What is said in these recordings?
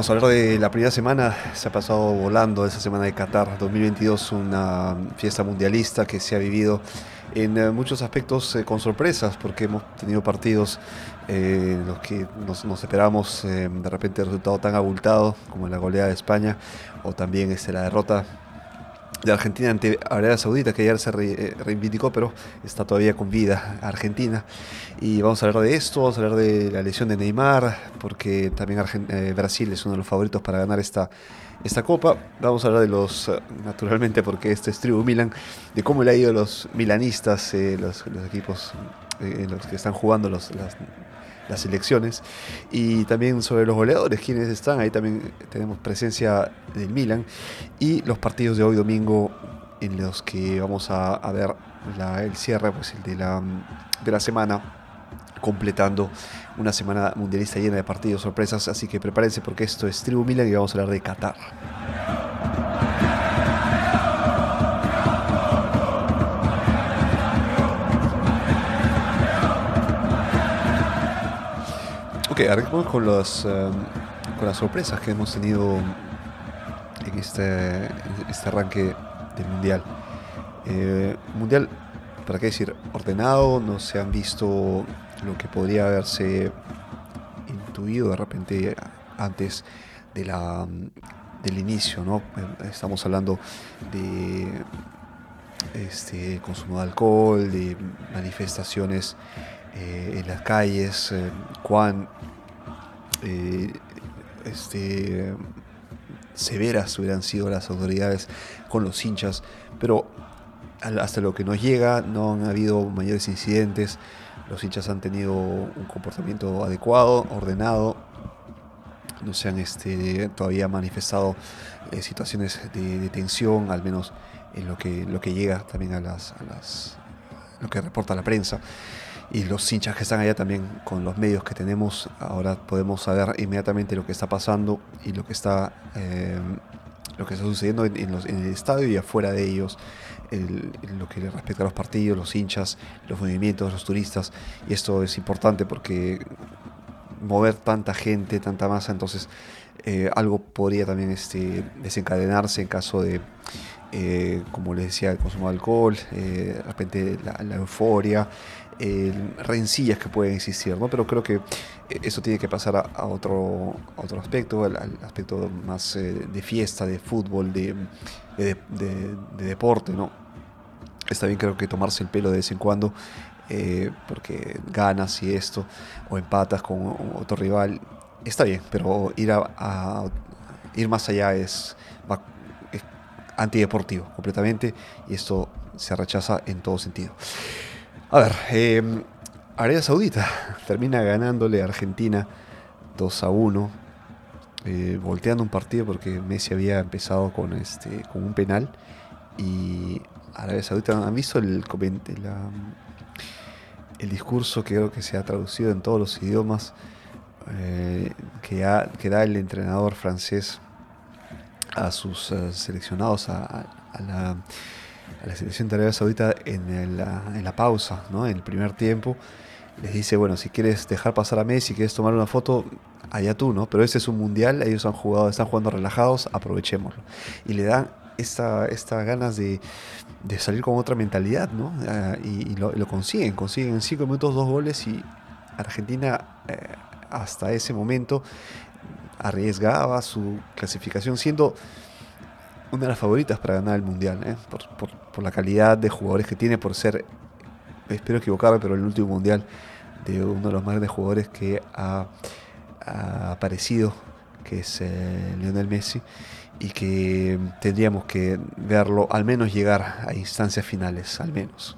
Vamos a hablar de la primera semana, se ha pasado volando esa semana de Qatar 2022, una fiesta mundialista que se ha vivido en eh, muchos aspectos eh, con sorpresas, porque hemos tenido partidos eh, en los que nos, nos esperamos de repente resultado tan abultado como la goleada de España, o también este, la derrota de Argentina ante Arabia Saudita, que ayer se eh, reivindicó, pero está todavía con vida Argentina. Y vamos a hablar de esto, vamos a hablar de la lesión de Neymar, porque también eh, Brasil es uno de los favoritos para ganar esta, esta copa. Vamos a hablar de los, eh, naturalmente, porque este es Tribu Milan, de cómo le ha ido a los milanistas, los, equipos en los que están jugando los, las las elecciones. Y también sobre los goleadores, quienes están. Ahí también tenemos presencia del Milan. Y los partidos de hoy domingo en los que vamos a, ver el cierre pues, el de, la, de la semana completando una semana mundialista llena de partidos sorpresas, así que prepárense porque esto es Tribu Milan y vamos a hablar de Qatar. Arrancamos con, los, em, con las sorpresas que hemos tenido en este, este arranque del Mundial. Eh, mundial, ¿para qué decir? Ordenado, no se han visto lo que podría haberse intuido de repente antes de la, del inicio, ¿no? Estamos hablando de este, consumo de alcohol, de manifestaciones eh, en las calles, eh, cuán eh, este, severas hubieran sido las autoridades con los hinchas, pero hasta lo que nos llega no han habido mayores incidentes, los hinchas han tenido un comportamiento adecuado, ordenado, no se han este, todavía manifestado situaciones de, tensión, al menos en lo que, lo que llega también a las, a las lo que reporta la prensa y los hinchas que están allá también con los medios que tenemos, ahora podemos saber inmediatamente lo que está pasando y lo que está, eh, lo que está sucediendo en, el estadio y afuera de ellos, en lo que respecta a los partidos, los hinchas, los movimientos, los turistas. Y esto es importante porque mover tanta gente, tanta masa, entonces eh, algo podría también este, desencadenarse en caso de, eh, como les decía, el consumo de alcohol, de repente la euforia, rencillas que pueden existir, ¿no? Pero creo que eh, eso tiene que pasar a, otro, otro aspecto, al, aspecto más eh, de fiesta, de fútbol, de, de, deporte, ¿no? Está bien creo que tomarse el pelo de vez en cuando, eh, porque ganas y esto, o empatas con otro rival, está bien, pero ir a, ir más allá es, antideportivo completamente y esto se rechaza en todo sentido. A ver, eh, Arabia Saudita termina ganándole a Argentina 2 a 1, eh, volteando un partido porque Messi había empezado con, este, con un penal y Arabia Saudita, ¿han visto el, el discurso que creo que se ha traducido en todos los idiomas eh, que, da el entrenador francés a sus eh, seleccionados, a la selección de Arabia Saudita en, la pausa, ¿no? en el primer tiempo. Les dice, bueno, si quieres dejar pasar a Messi, quieres tomar una foto, allá tú, ¿no? Pero este es un mundial, ellos han jugado, están jugando relajados, aprovechémoslo. Y le dan esta, esta ganas de, salir con otra mentalidad, ¿no? Ah, y, lo, consiguen, consiguen en cinco minutos dos goles y Argentina eh, hasta ese momento arriesgaba su clasificación siendo una de las favoritas para ganar el Mundial, ¿eh? por, la calidad de jugadores que tiene, por ser, espero equivocarme, pero el último Mundial de uno de los más grandes jugadores que ha, aparecido, que es eh, Lionel Messi, y que tendríamos que verlo al menos llegar a instancias finales, al menos.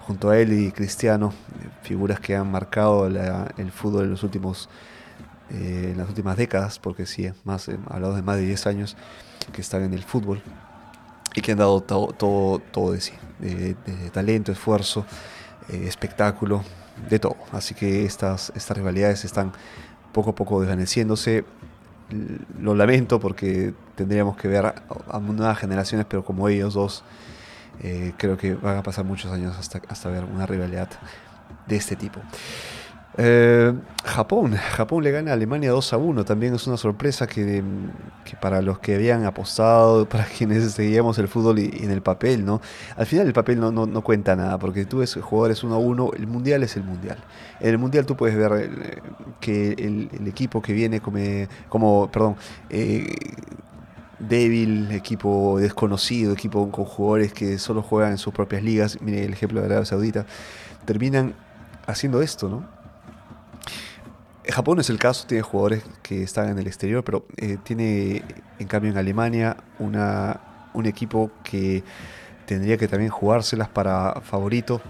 Junto a él y Cristiano, figuras que han marcado el fútbol en los últimos eh, en las últimas décadas, porque sí, más, hablado de más de 10 años, que están en el fútbol y que han dado todo, todo, todo de sí, de, talento, esfuerzo, eh, espectáculo, de todo. Así que estas, estas rivalidades están poco a poco desvaneciéndose. Lo lamento porque tendríamos que ver a, nuevas generaciones, pero como ellos dos, eh, creo que van a pasar muchos años hasta, hasta ver una rivalidad de este tipo. Eh, Japón, Japón le gana a Alemania 2 a 1, también es una sorpresa que, para los que habían apostado, para quienes seguíamos el fútbol y, en el papel, ¿no? Al final el papel no, no, cuenta nada, porque tú ves jugadores 1 a 1, el mundial es el mundial. En el mundial tú puedes ver eh, que el, equipo que viene como, como perdón, eh, débil, equipo desconocido, equipo con jugadores que solo juegan en sus propias ligas, mire el ejemplo de Arabia Saudita, terminan haciendo esto, ¿no? Japón es el caso, tiene jugadores que están en el exterior, pero eh, tiene en cambio en Alemania una, un equipo que tendría que también jugárselas para favorito,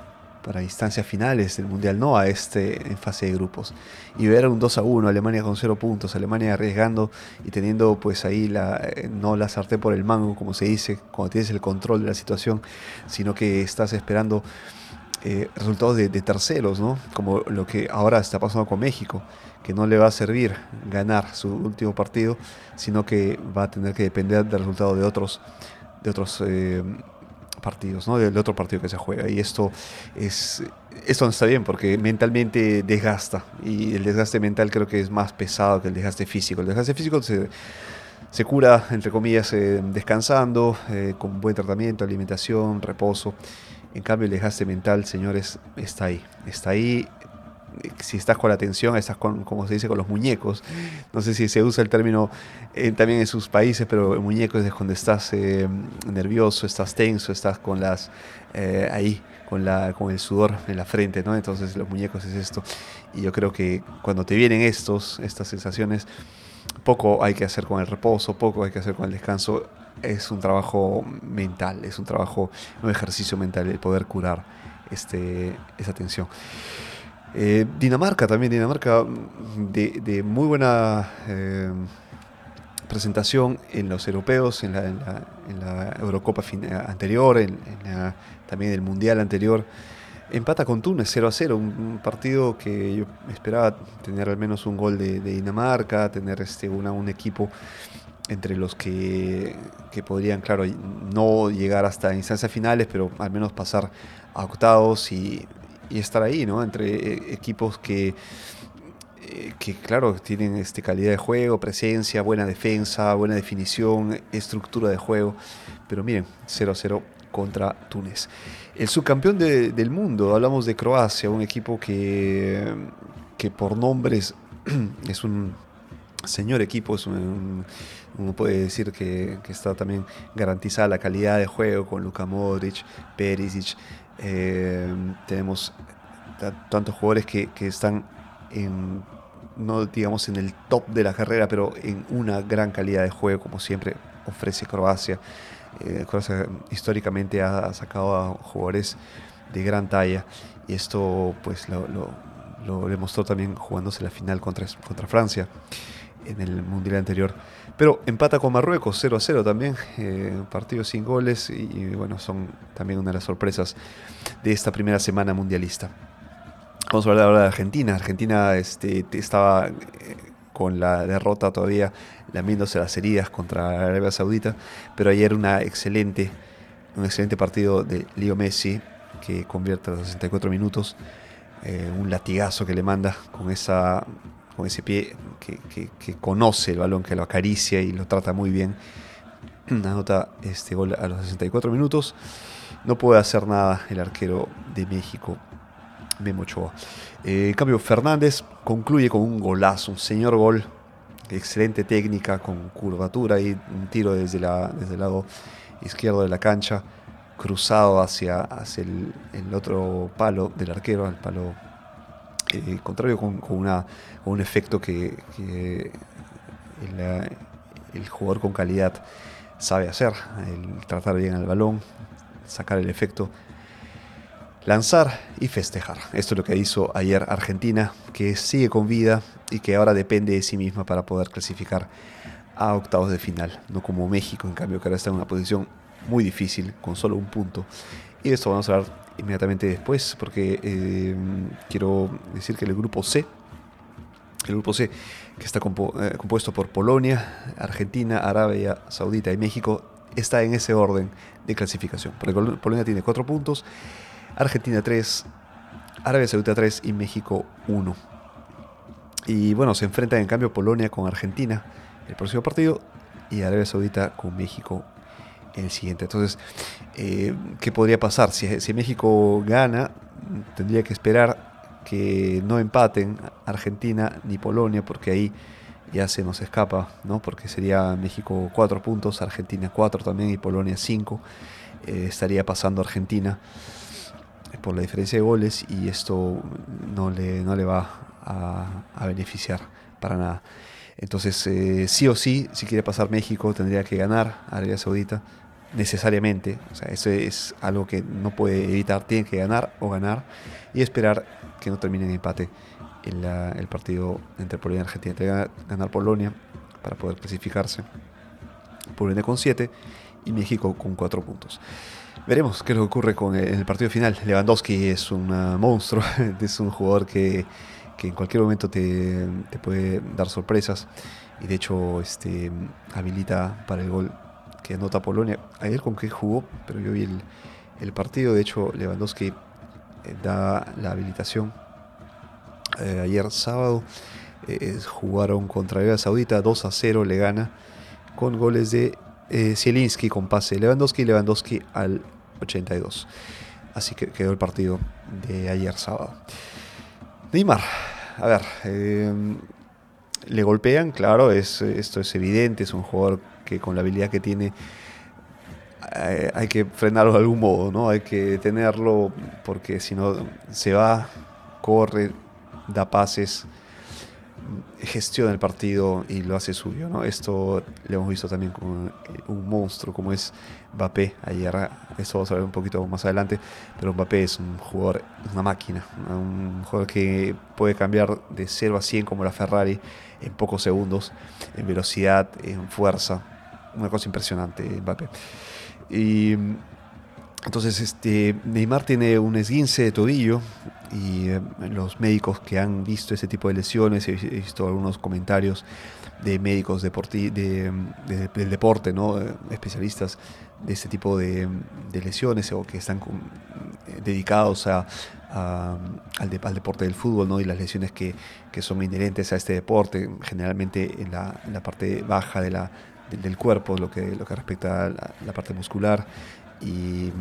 para instancias finales del Mundial, no a este en fase de grupos. Y ver un 2 a 1, Alemania con 0 puntos, Alemania arriesgando y teniendo pues ahí la, eh, no la sartén por el mango, como se dice, cuando tienes el control de la situación, sino que estás esperando eh, resultados de, terceros, ¿no? Como lo que ahora está pasando con México, que no le va a servir ganar su último partido, sino que va a tener que depender del resultado de otros, de otros eh, partidos, ¿no? Del otro partido que se juega. Y esto es esto no está bien porque mentalmente desgasta y el desgaste mental creo que es más pesado que el desgaste físico. El desgaste físico se, se cura, entre comillas, eh, descansando, con buen tratamiento, alimentación, reposo. En cambio, el desgaste mental, señores, está ahí. Está ahí. Si estás con la atención, estás con, como se dice, con los muñecos. No sé si se usa el término eh, también en sus países, pero el muñeco es cuando estás eh, nervioso, estás tenso, estás con las eh, ahí, con, la, con el sudor en la frente, ¿no? Entonces los muñecos es esto. Y yo creo que cuando te vienen estos, estas sensaciones, poco hay que hacer con el reposo, poco hay que hacer con el descanso es un trabajo mental, es un trabajo, un ejercicio mental el poder curar este, esa tensión. Eh, Dinamarca también, Dinamarca de, muy buena eh, presentación en los europeos, en la, Eurocopa anterior, en, también en el Mundial anterior. Empata con Túnez 0 a 0, un, partido que yo esperaba tener al menos un gol de, Dinamarca, tener este, un equipo entre los que, podrían, claro, no llegar hasta instancias finales, pero al menos pasar a octavos y, estar ahí, ¿no? Entre eh, equipos que, eh, que, claro, tienen este, calidad de juego, presencia, buena defensa, buena definición, estructura de juego. Pero miren, 0-0 contra Túnez. El subcampeón del mundo, hablamos de Croacia, un equipo que, que por nombres es un señor equipo, es un uno puede decir que, está también garantizada la calidad de juego con Luka Modric, Perisic. Eh, tenemos tantos jugadores que, están en, no digamos en el top de la carrera, pero en una gran calidad de juego, como siempre ofrece Croacia. Eh, Croacia históricamente ha sacado a jugadores de gran talla y esto pues lo, lo demostró también jugándose la final contra, contra Francia en el Mundial anterior. Pero empata con Marruecos 0 a 0 también, eh, partido sin goles y, bueno, son también una de las sorpresas de esta primera semana mundialista. Vamos a hablar ahora de Argentina. Argentina este, estaba eh, con la derrota todavía lamiéndose las heridas contra Arabia Saudita, pero ayer una excelente, un excelente partido de Leo Messi que convierte a los 64 minutos, eh, un latigazo que le manda con esa con ese pie que, conoce el balón, que lo acaricia y lo trata muy bien. Anota este gol a los 64 minutos. No puede hacer nada el arquero de México, Memo Ochoa. Eh, en cambio, Fernández concluye con un golazo, un señor gol. Excelente técnica, con curvatura y un tiro desde, la, desde el lado izquierdo de la cancha, cruzado hacia, hacia el, el otro palo del arquero, al palo eh, contrario con, una, un efecto que, el, jugador con calidad sabe hacer, el tratar bien el balón, sacar el efecto, lanzar y festejar. Esto es lo que hizo ayer Argentina, que sigue con vida y que ahora depende de sí misma para poder clasificar a octavos de final, no como México, en cambio, que ahora está en una posición muy difícil, con solo un punto. Y de esto vamos a hablar inmediatamente después, porque eh, quiero decir que el grupo C, el grupo C, que está eh, compuesto por Polonia, Argentina, Arabia Saudita y México, está en ese orden de clasificación. Porque Polonia tiene 4 puntos, Argentina 3, Arabia Saudita 3 y México 1. Y bueno, se enfrentan en cambio Polonia con Argentina el próximo partido y Arabia Saudita con México el siguiente. Entonces, eh, ¿qué podría pasar? Si, México gana, tendría que esperar que no empaten Argentina ni Polonia, porque ahí ya se nos escapa, ¿no? Porque sería México 4 puntos, Argentina 4 también y Polonia 5. Eh, estaría pasando Argentina por la diferencia de goles y esto no le, no le va a, beneficiar para nada. Entonces, eh, sí o sí, si quiere pasar México, tendría que ganar Arabia Saudita necesariamente. O sea, eso es algo que no puede evitar. Tiene que ganar o ganar y esperar que no termine en empate el, partido entre Polonia y Argentina. Tiene que ganar Polonia para poder clasificarse. Polonia con 7 y México con 4 puntos. Veremos qué es lo que ocurre con el, partido final. Lewandowski es un monstruo, es un jugador que, que en cualquier momento te, te, puede dar sorpresas y de hecho este, habilita para el gol que anota Polonia. Ayer con qué jugó, pero yo vi el, el partido. De hecho, Lewandowski eh, da la habilitación. Eh, ayer sábado eh, jugaron contra Arabia Saudita 2 a 0, le gana con goles de Zielinski con pase Lewandowski Lewandowski al 82. Así que quedó el partido de ayer sábado. Neymar, a ver, le golpean, claro, es, esto es evidente, es un jugador que con la habilidad que tiene eh, hay que frenarlo de algún modo, ¿no? Hay que tenerlo porque si no se va, corre, da pases, gestiona el partido y lo hace suyo, ¿no? Esto lo hemos visto también con un monstruo como es Mbappé ayer, eso vamos a ver un poquito más adelante, pero Mbappé es un jugador, una máquina, un jugador que puede cambiar de 0 a 100 como la Ferrari en pocos segundos, en velocidad, en fuerza, una cosa impresionante Mbappé. Y entonces este, Neymar tiene un esguince de tobillo y eh, los médicos que han visto ese tipo de lesiones, he visto algunos comentarios de médicos de, del deporte, ¿no? Especialistas de este tipo de, lesiones o que están dedicados a, al, deporte del fútbol ¿no? y las lesiones que, son inherentes a este deporte, generalmente en la parte baja de la, del cuerpo, lo que, lo que respecta a la, parte muscular y,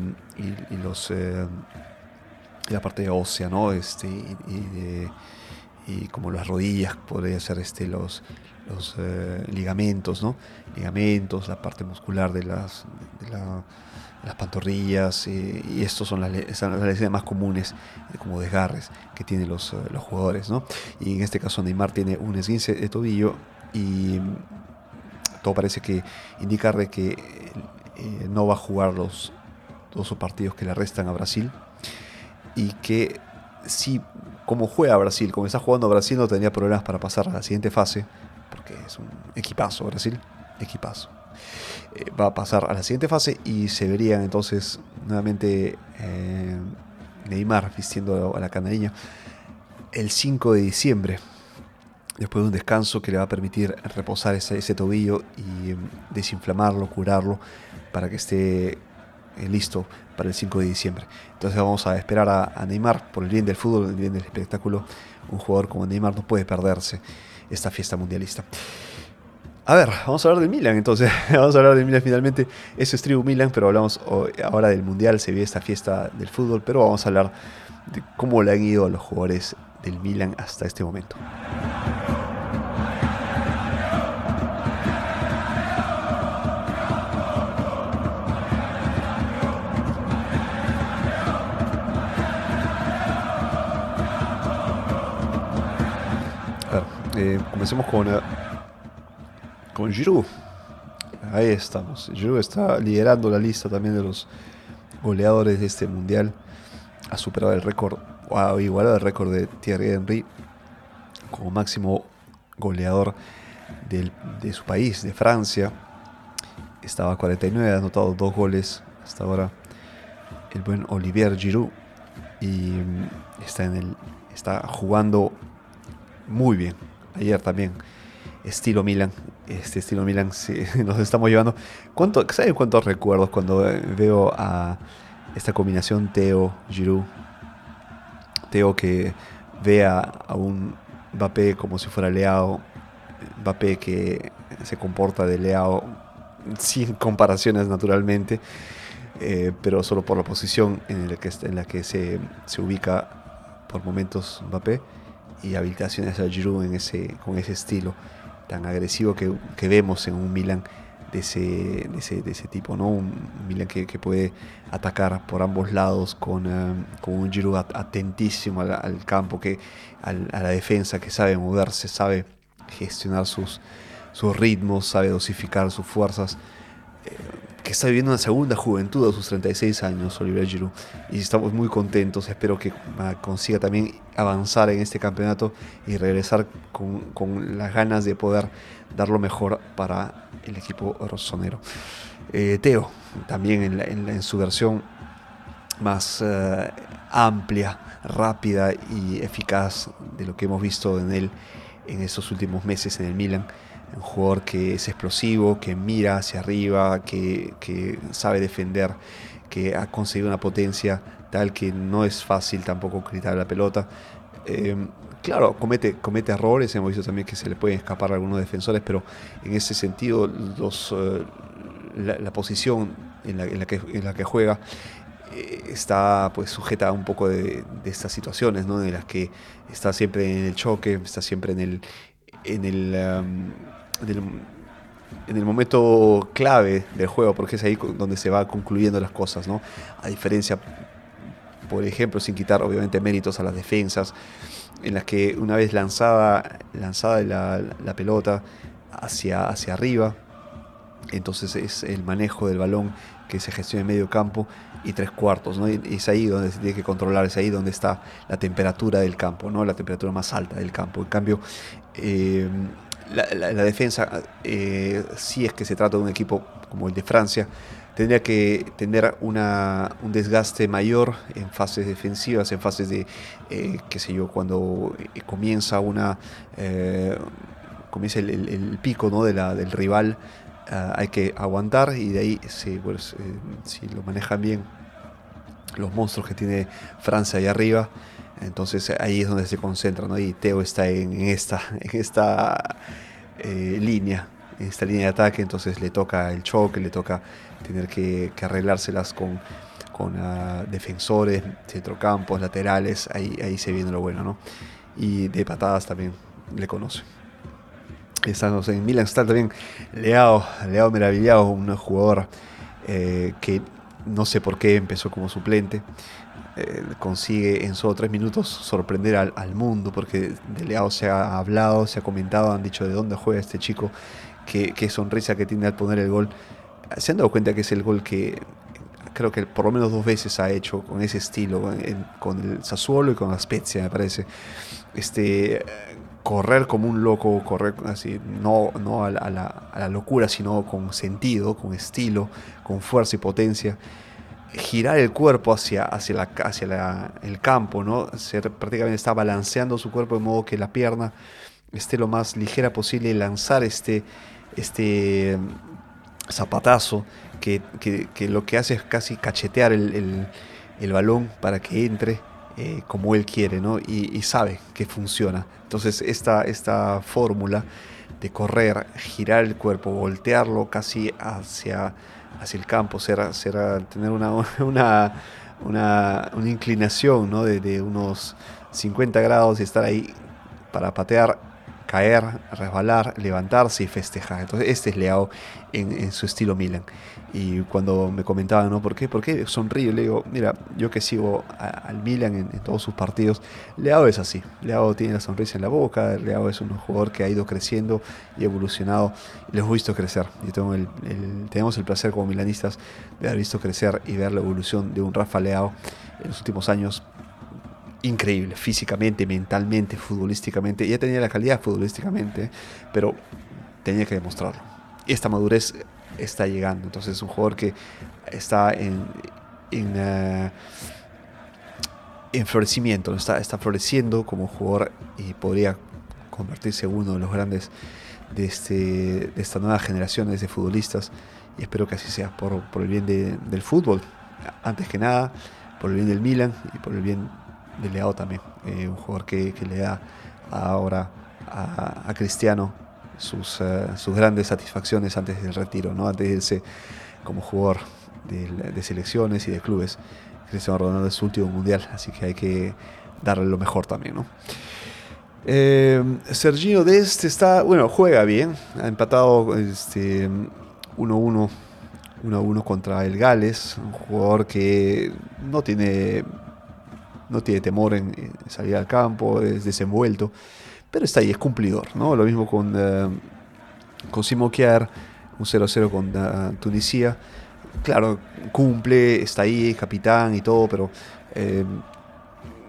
los, eh, la parte ósea, ¿no? Este, y, como las rodillas, podría ser este, los, los eh, ligamentos, ¿no? Ligamentos, la parte muscular de las, las pantorrillas, eh, y estos son las, lesiones más comunes, como desgarres que tienen los, los jugadores, ¿no? Y en este caso Neymar tiene un esguince de tobillo y todo parece que indicar de que eh, no va a jugar los dos partidos que le restan a Brasil y que si como juega Brasil, como está jugando Brasil no tendría problemas para pasar a la siguiente fase, porque es un equipazo Brasil, equipazo. Eh, va a pasar a la siguiente fase y se verían entonces nuevamente eh, Neymar vistiendo a la canariña el 5 de diciembre después de un descanso que le va a permitir reposar ese, tobillo y em, desinflamarlo, curarlo, para que esté eh, listo para el 5 de diciembre. Entonces vamos a esperar a, Neymar por el bien del fútbol, el bien del espectáculo. Un jugador como Neymar no puede perderse esta fiesta mundialista. A ver, vamos a hablar del Milan entonces. vamos a hablar del Milan finalmente. Eso es Tribu Milan, pero hablamos ahora del Mundial. Se ve esta fiesta del fútbol, pero vamos a hablar de cómo le han ido a los jugadores del Milan hasta este momento. Eh, comencemos con, eh, con Giroud. Ahí estamos. Giroud está liderando la lista también de los goleadores de este mundial. Ha superado el récord, ha igualado el récord de Thierry Henry como máximo goleador de su país, de Francia. Estaba a 49, ha anotado dos goles hasta ahora. El buen Olivier Giroud. Y mm, está, en el, está jugando muy bien ayer también, estilo Milan. Este estilo Milan nos estamos llevando. ¿Cuánto, ¿Saben cuántos recuerdos cuando veo a esta combinación Teo, Giroud? Que ve a, un Mbappé como si fuera Leao, Mbappé que se comporta de Leao sin comparaciones naturalmente, eh, pero solo por la posición en la que, en la que se, se ubica por momentos Mbappé y habilitaciones a Giroud en ese, con ese estilo tan agresivo que, que vemos en un Milan de ese, de ese, de ese tipo, ¿no? Un Milan que, que, puede atacar por ambos lados con, uh, con un Giroud atentísimo al, campo, que, a la defensa, que sabe moverse, sabe gestionar sus, sus ritmos, sabe dosificar sus fuerzas. Eh, que está viviendo una segunda juventud a sus 36 años, Oliver Giroud. Y estamos muy contentos. Espero que consiga también avanzar en este campeonato y regresar con, con las ganas de poder dar lo mejor para el equipo rosonero. Eh, Teo, también en, su versión más uh, amplia, rápida y eficaz de lo que hemos visto en él en estos últimos meses en el Milan un jugador que es explosivo, que mira hacia arriba, que, sabe defender, que ha conseguido una potencia tal que no es fácil tampoco quitar la pelota. Eh, claro, comete, comete errores, hemos visto también que se le pueden escapar a algunos defensores, pero en ese sentido uh, la, posición en la, que, juega eh, está pues sujeta a un poco de, estas situaciones, ¿no? en las que está siempre en el choque, está siempre en el, en el, um, en el momento clave del juego, porque es ahí donde se va concluyendo las cosas, ¿no? A diferencia, por ejemplo, sin quitar obviamente méritos a las defensas, en las que una vez lanzada, lanzada la, la pelota hacia, hacia arriba, entonces es el manejo del balón que se gestiona en medio campo y tres cuartos, ¿no? Y es ahí donde se tiene que controlar, es ahí donde está la temperatura del campo, ¿no? La temperatura más alta del campo. En cambio, eh, la, defensa, eh, si es que se trata de un equipo como el de Francia, tendría que tener una, un desgaste mayor en fases defensivas, en fases de, eh, qué sé yo, cuando comienza una comienza el, el, pico ¿no? de la, del rival, uh, hay que aguantar y de ahí, si, eh, si lo manejan bien los monstruos que tiene Francia ahí arriba, entonces ahí es donde se concentra, ¿no? Y Teo está en, en esta, en esta eh, línea, en esta línea de ataque, entonces le toca el choque, le toca tener que, que arreglárselas con, con uh, defensores, centrocampos, laterales, ahí, ahí se viene lo bueno, ¿no? Y de patadas también le conoce. Estamos en Milan está también Leao, Leao Meravillado, un jugador eh, que no sé por qué empezó como suplente. Eh, consigue en solo tres minutos sorprender al, al, mundo, porque de Leao se ha hablado, se ha comentado, han dicho de dónde juega este chico, qué, qué sonrisa que tiene al poner el gol. Se han dado cuenta que es el gol que creo que por lo menos dos veces ha hecho con ese estilo, en, con el Sassuolo y con la Spezia, me parece. Este, correr como un loco, correr así, no, no a, la, a, la, a, la, locura, sino con sentido, con estilo, con fuerza y potencia. Girar el cuerpo hacia, hacia, la, hacia el campo, ¿no? Ser, prácticamente está balanceando su cuerpo de modo que la pierna esté lo más ligera posible lanzar este, este zapatazo que, que, lo que hace es casi cachetear el, el, el balón para que entre eh, como él quiere, ¿no? Y, y, sabe que funciona. Entonces esta, esta fórmula de correr, girar el cuerpo, voltearlo casi hacia, hacia el campo, ser, ser, tener una, una, una, una inclinación ¿no? de, unos 50 grados y estar ahí para patear caer, resbalar, levantarse y festejar. Entonces este es Leao en su estilo Milan. Y cuando me comentaban, ¿no? ¿Por qué? ¿Por qué sonrío? Le digo, mira, yo que sigo a, al Milan en, en, todos sus partidos, Leao es así. Leao tiene la sonrisa en la boca, Leao es un jugador que ha ido creciendo y evolucionado. Y los he visto crecer. Yo tengo el, el, tenemos el placer como milanistas de haber visto crecer y ver la evolución de un Rafa Leao en los últimos años increíble, físicamente, mentalmente, futbolísticamente. Ya tenía la calidad futbolísticamente, pero tenía que demostrarlo. Y esta madurez está llegando. Entonces es un jugador que está en, en, uh, en florecimiento, está, está floreciendo como jugador y podría convertirse en uno de los grandes de, este, de esta nueva generación de futbolistas. Y espero que así sea por, por el bien de, del fútbol, antes que nada, por el bien del Milan y por el bien de Leao también, eh, un jugador que, le da ahora a, Cristiano sus, eh, sus, grandes satisfacciones antes del retiro, ¿no? antes de irse como jugador de, selecciones y de clubes. Cristiano Ronaldo es su último mundial, así que hay que darle lo mejor también. ¿no? Eh, Sergio Dest está, bueno, juega bien, ha empatado este 1-1 1-1 contra el Gales, un jugador que no tiene no tiene temor en salir al campo, es desenvuelto, pero está ahí, es cumplidor, ¿no? Lo mismo con, uh, con Simo Kier, un 0-0 con uh, Tunisia. Claro, cumple, está ahí, capitán y todo, pero eh,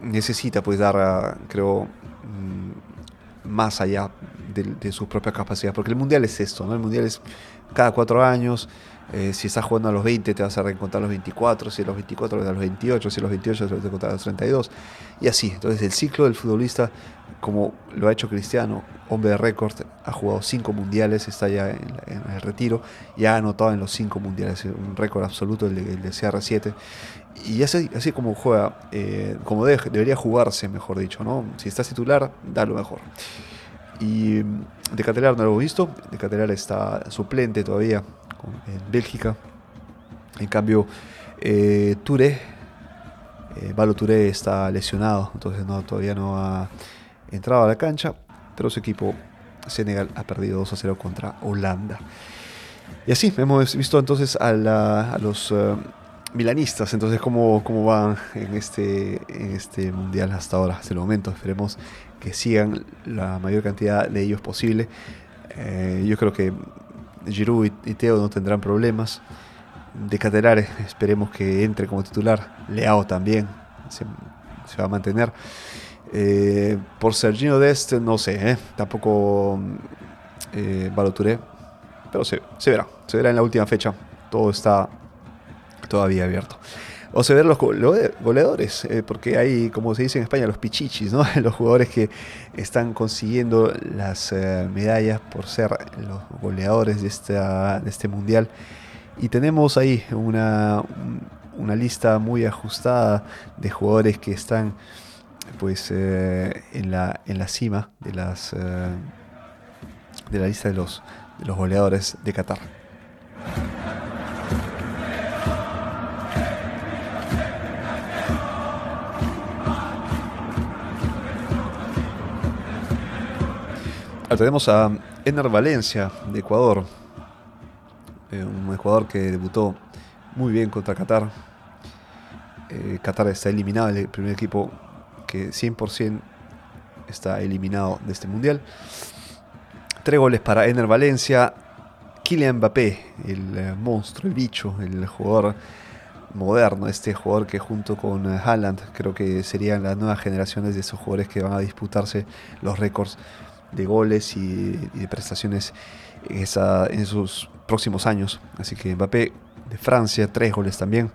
necesita pues dar, creo, mm, más allá de, de sus propias capacidades, porque el Mundial es esto, ¿no? El Mundial es cada cuatro años, eh, si estás jugando a los 20 te vas a reencontrar a los 24, si a los 24 a los 28, si a los 28 te vas a reencontrar a los 32 y así. Entonces el ciclo del futbolista, como lo ha hecho Cristiano, hombre de récord, ha jugado 5 mundiales, está ya en, el retiro y ha anotado en los 5 mundiales, un récord absoluto el de, CR7. Y así, así como juega, eh, como debería jugarse, mejor dicho, ¿no? Si estás titular, da lo mejor. Y de Catedral no lo hemos visto, de Catedral está suplente todavía en Bélgica. En cambio, eh, Touré, eh, Valo Touré está lesionado, entonces no, todavía no ha entrado a la cancha, pero su equipo Senegal ha perdido 2 a 0 contra Holanda. Y así hemos visto entonces a, los eh, milanistas, entonces cómo, cómo van en este, en este mundial hasta ahora, hasta el momento. Esperemos que sigan la mayor cantidad de ellos posible. Eh, yo creo que Giroud y, Teo no tendrán problemas. De Catelares esperemos que entre como titular. Leao también se, va a mantener. Eh, por Sergino Dest, no sé, eh. tampoco eh, Baloturé, pero se, se verá, se verá en la última fecha. Todo está todavía abierto. O se ver los goleadores, eh, porque hay, como se dice en España, los pichichis, ¿no? los jugadores que están consiguiendo las eh, medallas por ser los goleadores de, esta, de este mundial. Y tenemos ahí una, una lista muy ajustada de jugadores que están pues eh, en, la, en la cima de, las, de la lista de los, de los goleadores de Qatar. Tenemos a Ener Valencia de Ecuador, eh, un Ecuador que debutó muy bien contra Qatar. Eh, Qatar está eliminado, el primer equipo que 100% está eliminado de este mundial. Tres goles para Ener Valencia. Kylian Mbappé, el eh, monstruo, el bicho, el jugador moderno, este jugador que junto con Haaland creo que serían las nuevas generaciones de esos jugadores que van a disputarse los récords de goles y, de prestaciones en, esa, en sus próximos años. Así que Mbappé de Francia, tres goles también.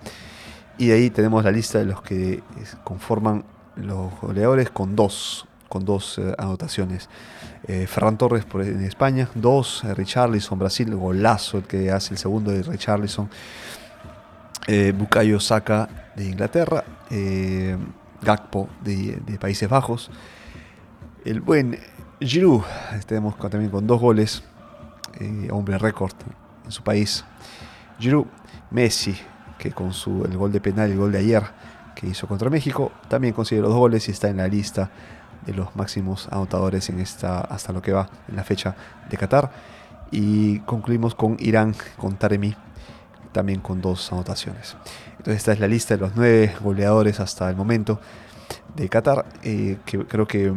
Y ahí tenemos la lista de los que conforman los goleadores con dos, con dos eh, anotaciones. Eh, Ferran Torres por, en España, dos. Eh, Richarlison, Brasil, golazo el que hace el segundo de Richarlison. Eh, Bukayo Saka de Inglaterra. Gakpo de, de Países Bajos. El buen Giroud, tenemos también con dos goles, eh, hombre récord en su país. Giroud, Messi, que con su, el gol de penal, el gol de ayer que hizo contra México, también consigue los dos goles y está en la lista de los máximos anotadores en esta, hasta lo que va en la fecha de Qatar. Y concluimos con Irán, con Taremi, también con dos anotaciones. Entonces esta es la lista de los nueve goleadores hasta el momento de Qatar, eh, que creo que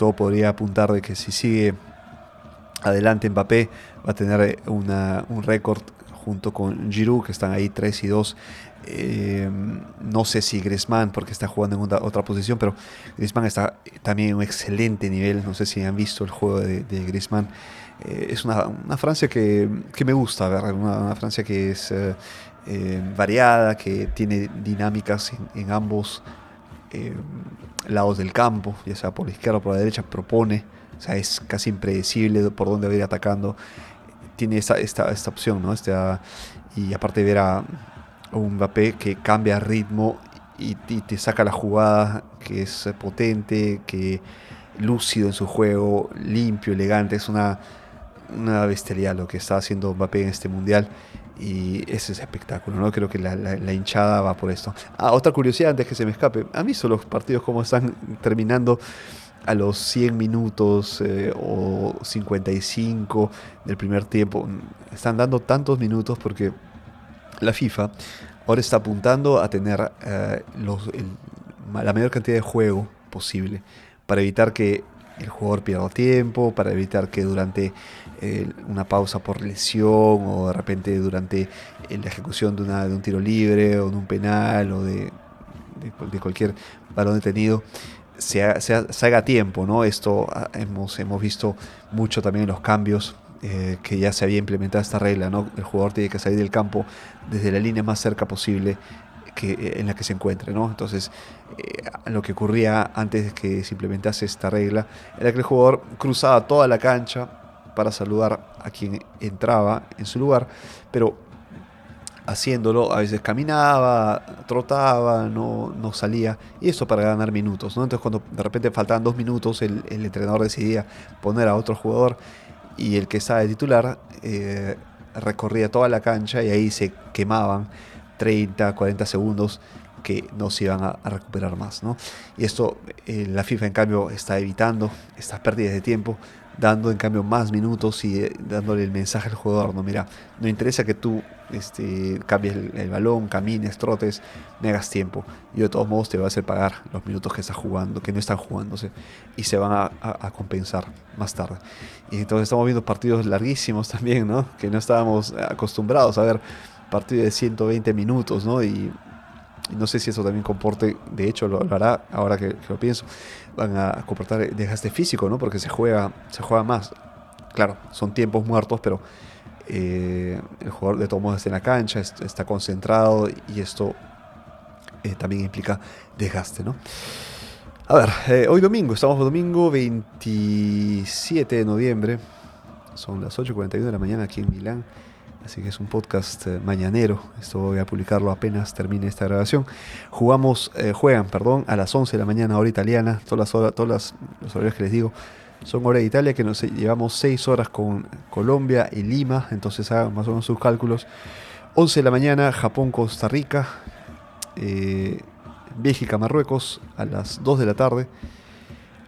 todo podría apuntar de que si sigue adelante Mbappé va a tener eh, un récord junto con Giroud, que están ahí 3 y 2. Eh, no sé si Griezmann, porque está jugando en otra posición, pero Griezmann está también en un excelente nivel. No sé si han visto el juego de, Griezmann. Eh, es una, Francia que, me gusta una, Francia que es variada, que tiene dinámicas en ambos lados del campo, ya sea por la izquierda o por la derecha, propone, o sea, es casi impredecible por dónde va a ir atacando. Tiene esta, esta, esta opción, ¿no? Esta, y aparte ver a un Mbappé que cambia ritmo y, te saca la jugada, que es potente, que lúcido en su juego, limpio, elegante. Es una, una bestialidad lo que está haciendo Mbappé en este mundial. Y ese es espectáculo, ¿no? Creo que la, hinchada va por esto. Ah, otra curiosidad antes que se me escape. Mí son los partidos como están terminando a los 100 minutos eh, o 55 del primer tiempo. Están dando tantos minutos porque la FIFA ahora está apuntando a tener eh, la mayor cantidad de juego posible para evitar que el jugador pierda tiempo, para evitar que durante eh, una pausa por lesión o de repente durante la ejecución de, una, de un tiro libre o de un penal o de, de, cualquier balón detenido se, se, haga tiempo, ¿no? Esto ah, hemos, hemos visto mucho también en los cambios eh, que ya se había implementado esta regla, ¿no? El jugador tiene que salir del campo desde la línea más cerca posible que, eh, en la que se encuentre, ¿no? Entonces, eh, lo que ocurría antes de que se implementase esta regla era que el jugador cruzaba toda la cancha para saludar a quien entraba en su lugar, pero haciéndolo, a veces caminaba, trotaba, no, no salía, y eso para ganar minutos. Entonces cuando de repente faltaban dos minutos, el, entrenador decidía poner a otro jugador y el que estaba de titular eh, recorría toda la cancha y ahí se quemaban 30, 40 segundos que no se iban a, recuperar más. ¿no? Y esto eh, la FIFA en cambio está evitando estas pérdidas de tiempo dando en cambio más minutos y eh, dándole el mensaje al jugador, no, mira, no interesa que tú este, cambies el, balón, camines, trotes, me hagas tiempo. Yo de todos modos te voy a hacer pagar los minutos que estás jugando, que no están jugándose, y se van a, a, compensar más tarde. Y entonces estamos viendo partidos larguísimos también, ¿no? Que no estábamos acostumbrados a ver partidos de 120 minutos, ¿no? Y no sé si eso también comporte, de hecho lo, hará ahora que, lo pienso, van a comportar desgaste físico, ¿no? Porque se juega, se juega más. Claro, son tiempos muertos, pero eh, el jugador de todos modos está en la cancha, está concentrado y esto eh, también implica desgaste, ¿no? A ver, eh, hoy domingo, estamos domingo 27 de noviembre, son las 8.41 de la mañana aquí en Milán. Así que es un podcast eh, mañanero. Esto voy a publicarlo apenas termine esta grabación. Jugamos, eh, juegan, perdón, a las 11 de la mañana, hora italiana. Todas las horas, todas los horarios que les digo son hora de Italia, que nos llevamos 6 horas con Colombia y Lima. Entonces hagan más o menos sus cálculos. 11 de la mañana, Japón, Costa Rica. Eh, Bélgica, Marruecos a las 2 de la tarde.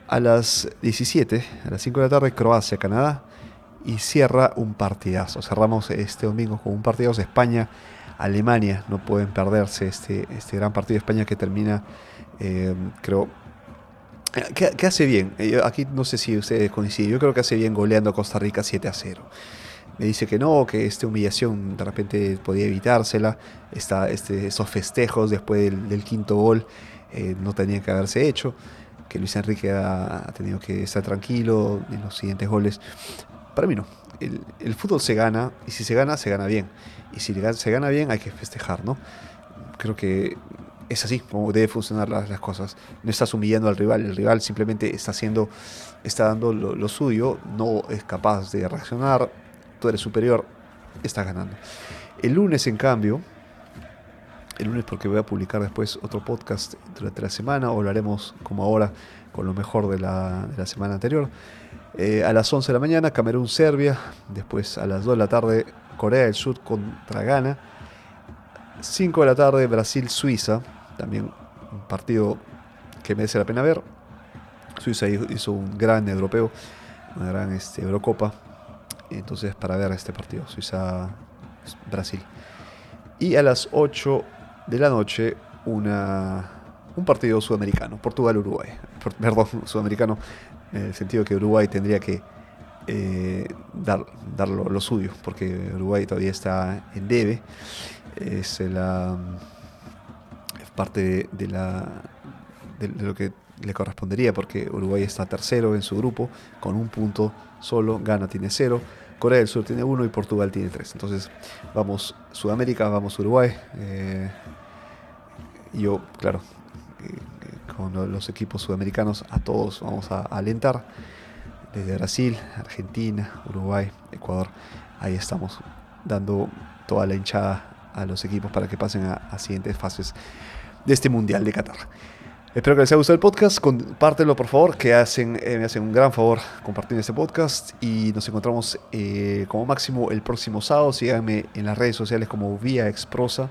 A las 17, a las 5 de la tarde, Croacia, Canadá y cierra un partidazo. Cerramos este domingo con un partidazo España. Alemania, no pueden perderse este, este gran partido de España que termina, eh, creo, que, hace bien. Eh, aquí no sé si ustedes coinciden, yo creo que hace bien goleando a Costa Rica 7 a 0. Me dice que no, que esta humillación de repente podía evitársela, esta, este, esos festejos después del, quinto gol eh, no tenían que haberse hecho, que Luis Enrique ha, tenido que estar tranquilo en los siguientes goles. Para mí no. El, fútbol se gana y si se gana, se gana bien. Y si se gana bien, hay que festejar, ¿no? Creo que es así como debe funcionar las, cosas. No estás humillando al rival, el rival simplemente está haciendo, está dando lo, suyo, no es capaz de reaccionar, tú eres superior, estás ganando. El lunes, en cambio, el lunes porque voy a publicar después otro podcast durante la semana, o lo haremos como ahora con lo mejor de la, de la semana anterior. Eh, a las 11 de la mañana, Camerún-Serbia. Después a las 2 de la tarde, Corea del Sur contra Ghana. 5 de la tarde, Brasil-Suiza. También un partido que merece la pena ver. Suiza hizo un gran europeo, una gran este, Eurocopa. Entonces, para ver este partido, Suiza-Brasil. Y a las 8 de la noche, una, un partido sudamericano, Portugal-Uruguay. Perdón, sudamericano, en el sentido que Uruguay tendría que eh, dar, dar lo, suyo, porque Uruguay todavía está en debe, es la parte de, la, de, lo que le correspondería, porque Uruguay está tercero en su grupo, con un punto solo, Ghana tiene cero, Corea del Sur tiene uno y Portugal tiene tres. Entonces vamos Sudamérica, vamos Uruguay. Eh, yo, claro, eh, con los equipos sudamericanos, a todos vamos a alentar. Desde Brasil, Argentina, Uruguay, Ecuador, ahí estamos dando toda la hinchada a los equipos para que pasen a, siguientes fases de este Mundial de Qatar. Espero que les haya gustado el podcast. Compártelo, por favor, que hacen, eh, me hacen un gran favor compartiendo este podcast. Y nos encontramos eh, como máximo el próximo sábado. Síganme en las redes sociales como Vía Exprosa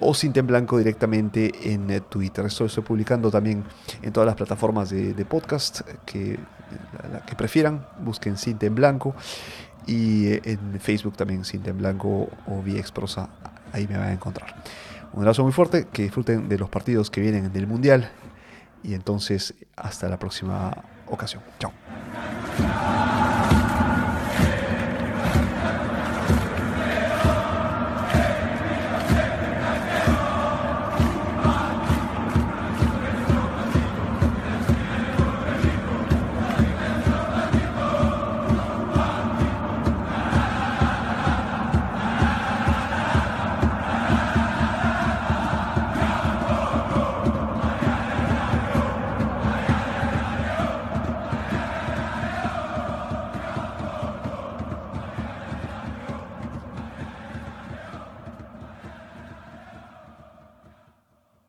o Cinta Blanco directamente en eh, Twitter. Esto estoy publicando también en todas las plataformas de, podcast que, prefieran. Busquen Cinta en Blanco. Y en Facebook también Cinta Blanco o Vía Exprosa. Ahí me van a encontrar. Un abrazo muy fuerte. Que disfruten de los partidos que vienen del Mundial y entonces, hasta la próxima ocasión. Chao.